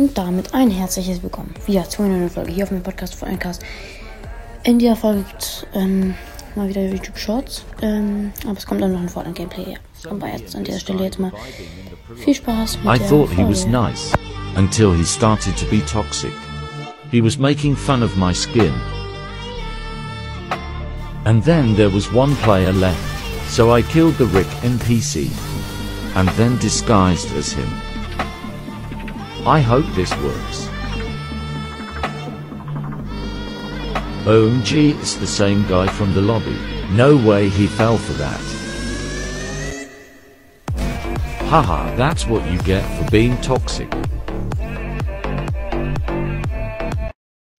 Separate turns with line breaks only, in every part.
Und damit ein herzliches Willkommen wieder zu einer neuen Folge hier auf meinem Podcast von Endcast. In dieser Folge gibt es ähm, mal wieder YouTube Shorts, ähm, aber es kommt dann noch ein Fortnite Gameplay. Ja. Aber jetzt an dieser Stelle jetzt mal viel Spaß mit
I
der
thought he was nice until he started to be toxic. He was making fun of my skin. And then there was one player left, so I killed the Rick NPC and then disguised as him. I hope this works. OMG, it's the same guy from the lobby. No way he fell for that. Haha, that's what you get for being toxic.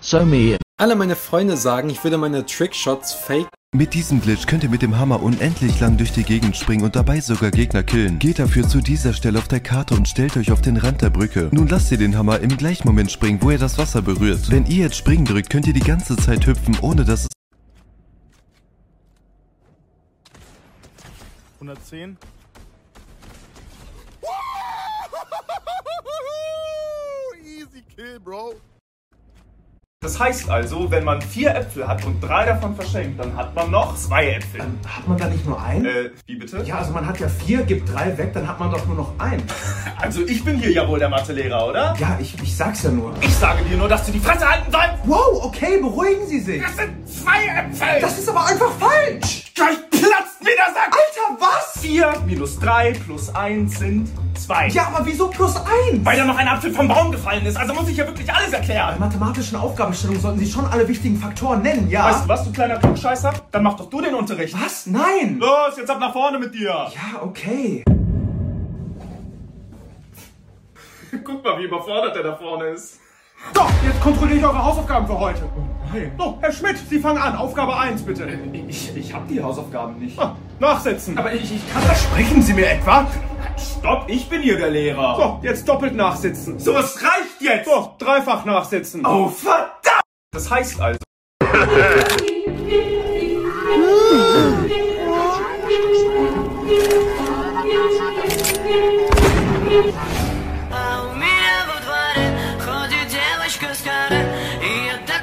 So me
Alle meine Freunde sagen, ich würde meine Trickshots fake.
Mit diesem Glitch könnt ihr mit dem Hammer unendlich lang durch die Gegend springen und dabei sogar Gegner killen. Geht dafür zu dieser Stelle auf der Karte und stellt euch auf den Rand der Brücke. Nun lasst ihr den Hammer im gleichen Moment springen, wo er das Wasser berührt. Wenn ihr jetzt springen drückt, könnt ihr die ganze Zeit hüpfen, ohne dass es
110. Easy kill, bro.
Das heißt also, wenn man vier Äpfel hat und drei davon verschenkt, dann hat man noch zwei Äpfel.
Hat man da nicht nur einen?
Äh, wie bitte?
Ja, also man hat ja vier, gibt drei weg, dann hat man doch nur noch einen.
Also ich bin hier ja wohl der Mathelehrer, oder?
Ja, ich, ich sag's ja nur.
Ich sage dir nur, dass du die Fresse halten sollst.
Wow, okay, beruhigen Sie sich.
Das sind zwei Äpfel.
Das ist aber einfach falsch.
Gleich platzt mir der Sack.
Alter, was?
Vier minus drei plus eins sind zwei.
Ja, aber wieso plus eins?
Weil da noch ein Apfel vom Baum gefallen ist. Also muss ich ja wirklich alles
Bei
erklären.
mathematischen Aufgabenstellungen sollten Sie schon alle wichtigen Faktoren nennen, ja?
Weißt du was, du kleiner Klugscheißer? Dann mach doch du den Unterricht.
Was? Nein.
Los, jetzt ab nach vorne mit dir.
Ja, okay.
Guck mal, wie überfordert der da vorne ist.
So, jetzt kontrolliere ich eure Hausaufgaben für heute. Nein. So, Herr Schmidt, Sie fangen an. Aufgabe 1, bitte.
Ich, ich hab die Hausaufgaben nicht.
Ah, nachsetzen.
Aber ich, ich kann
Versprechen Sie mir etwa?
Stopp, ich bin hier der Lehrer.
So, jetzt doppelt nachsitzen.
So, es reicht jetzt!
So, dreifach nachsitzen.
Oh, verdammt! Das heißt also.
А у меня во дворе ходит девочка старая И я так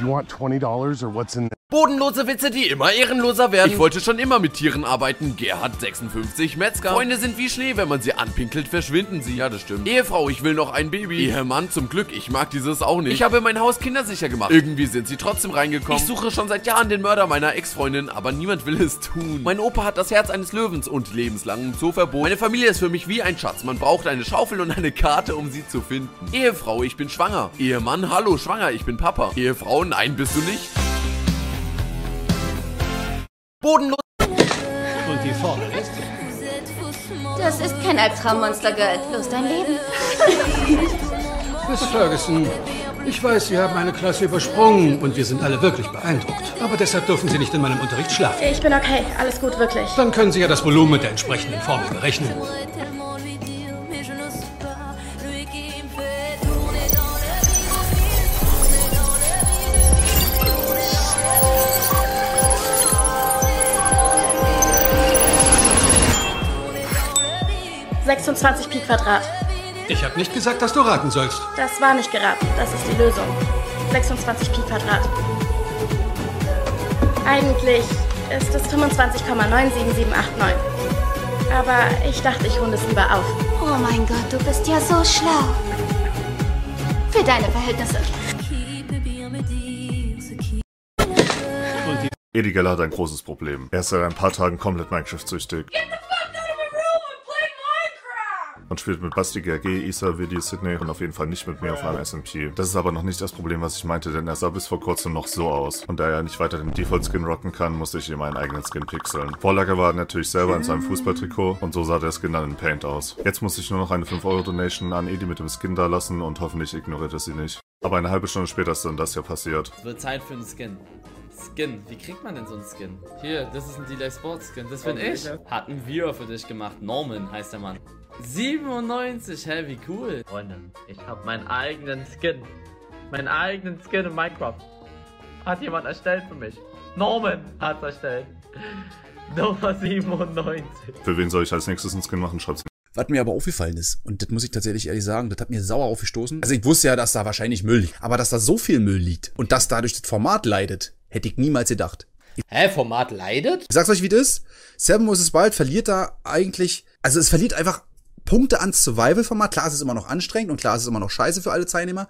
you want $20 or what's in
Bodenlose Witze, die immer ehrenloser werden. Ich wollte schon immer mit Tieren arbeiten. Gerhard 56 Metzger. Freunde sind wie Schnee, wenn man sie anpinkelt, verschwinden sie. Ja, das stimmt. Ehefrau, ich will noch ein Baby. Ehemann, zum Glück, ich mag dieses auch nicht. Ich habe mein Haus kindersicher gemacht. Irgendwie sind sie trotzdem reingekommen. Ich suche schon seit Jahren den Mörder meiner Ex-Freundin, aber niemand will es tun. Mein Opa hat das Herz eines Löwens und lebenslangen Zooverbot. Meine Familie ist für mich wie ein Schatz. Man braucht eine Schaufel und eine Karte, um sie zu finden. Ehefrau, ich bin schwanger. Ehemann, hallo, schwanger, ich bin Papa. Ehefrau, nein, bist du nicht. Bodenlos.
Das ist kein Albtraummonster, Girl. Bloß dein Leben.
Miss Ferguson, ich weiß, Sie haben eine Klasse übersprungen und wir sind alle wirklich beeindruckt. Aber deshalb dürfen Sie nicht in meinem Unterricht schlafen.
Ich bin okay, alles gut, wirklich.
Dann können Sie ja das Volumen mit der entsprechenden Formel berechnen.
Sechsundzwanzig Pi Quadrat.
Ich habe nicht gesagt, dass du raten sollst.
Das war nicht geraten. Das ist die Lösung. 26 Pi Quadrat. Eigentlich ist es 25,97789. Aber ich dachte, ich runde es lieber auf.
Oh mein Gott, du bist ja so schlau. Für deine Verhältnisse.
Edi Geller hat ein großes Problem. Er ist seit ein paar Tagen komplett Minecraft-süchtig. Und spielt mit Basti GRG, Isa, Vidi, Sydney und auf jeden Fall nicht mit mir auf einem SMP. Das ist aber noch nicht das Problem, was ich meinte, denn er sah bis vor kurzem noch so aus. Und da er nicht weiter den Default-Skin rocken kann, musste ich ihm einen eigenen Skin pixeln. Vorlage war er natürlich selber in seinem Fußballtrikot und so sah der Skin dann in Paint aus. Jetzt muss ich nur noch eine 5-Euro-Donation an Edi mit dem Skin da lassen und hoffentlich ignoriert er sie nicht. Aber eine halbe Stunde später ist dann das ja passiert.
Es wird Zeit für einen Skin. Skin. Wie kriegt man denn so einen Skin? Hier, das ist ein Delay Sports Skin. Das bin ich. Hat ein Viewer für dich gemacht. Norman heißt der Mann. 97, hä, wie cool.
Freunde, ich habe meinen eigenen Skin. Meinen eigenen Skin in Minecraft. Hat jemand erstellt für mich. Norman hat's erstellt. Nummer 97.
Für wen soll ich als nächstes einen Skin machen? Schreibt's
Was mir aber aufgefallen ist, und das muss ich tatsächlich ehrlich sagen, das hat mir sauer aufgestoßen. Also ich wusste ja, dass da wahrscheinlich Müll liegt. Aber dass da so viel Müll liegt und dass dadurch das Format leidet, hätte ich niemals gedacht.
Hä, Format leidet?
Ich sag's euch, wie das ist. Seven vs. Wild verliert da eigentlich, also es verliert einfach Punkte ans Survival-Format. Klar, es ist immer noch anstrengend und klar, es ist immer noch scheiße für alle Teilnehmer.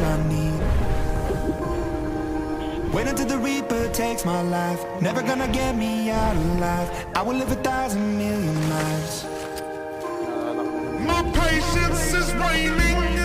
all I need. Wait until the reaper takes my life Never gonna get me out alive. I will live a thousand million lives. My patience is waning.